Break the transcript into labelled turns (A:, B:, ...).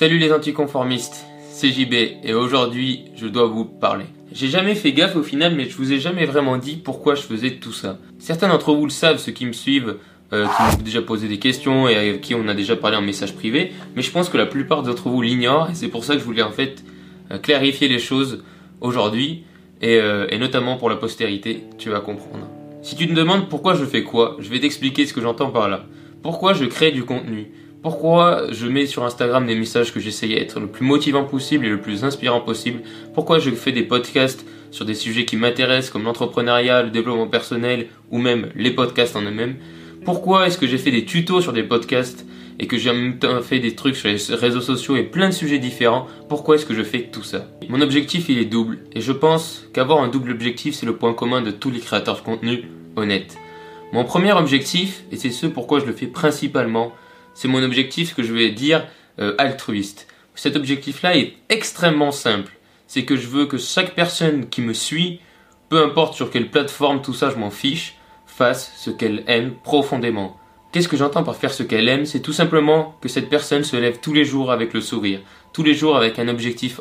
A: Salut les anticonformistes, c'est JB et aujourd'hui je dois vous parler. J'ai jamais fait gaffe au final mais je vous ai jamais vraiment dit pourquoi je faisais tout ça. Certains d'entre vous le savent, ceux qui me suivent, euh, qui m'ont déjà posé des questions et avec qui on a déjà parlé en message privé, mais je pense que la plupart d'entre vous l'ignorent et c'est pour ça que je voulais en fait euh, clarifier les choses aujourd'hui et, euh, et notamment pour la postérité, tu vas comprendre. Si tu te demandes pourquoi je fais quoi, je vais t'expliquer ce que j'entends par là. Pourquoi je crée du contenu? Pourquoi je mets sur Instagram des messages que j'essaye d'être le plus motivant possible et le plus inspirant possible? Pourquoi je fais des podcasts sur des sujets qui m'intéressent comme l'entrepreneuriat, le développement personnel ou même les podcasts en eux-mêmes? Pourquoi est-ce que j'ai fait des tutos sur des podcasts et que j'ai même fait des trucs sur les réseaux sociaux et plein de sujets différents? Pourquoi est-ce que je fais tout ça? Mon objectif il est double et je pense qu'avoir un double objectif c'est le point commun de tous les créateurs de contenu honnêtes. Mon premier objectif, et c'est ce pourquoi je le fais principalement, c'est mon objectif que je vais dire euh, altruiste. Cet objectif-là est extrêmement simple. C'est que je veux que chaque personne qui me suit, peu importe sur quelle plateforme, tout ça, je m'en fiche, fasse ce qu'elle aime profondément. Qu'est-ce que j'entends par faire ce qu'elle aime? C'est tout simplement que cette personne se lève tous les jours avec le sourire, tous les jours avec un objectif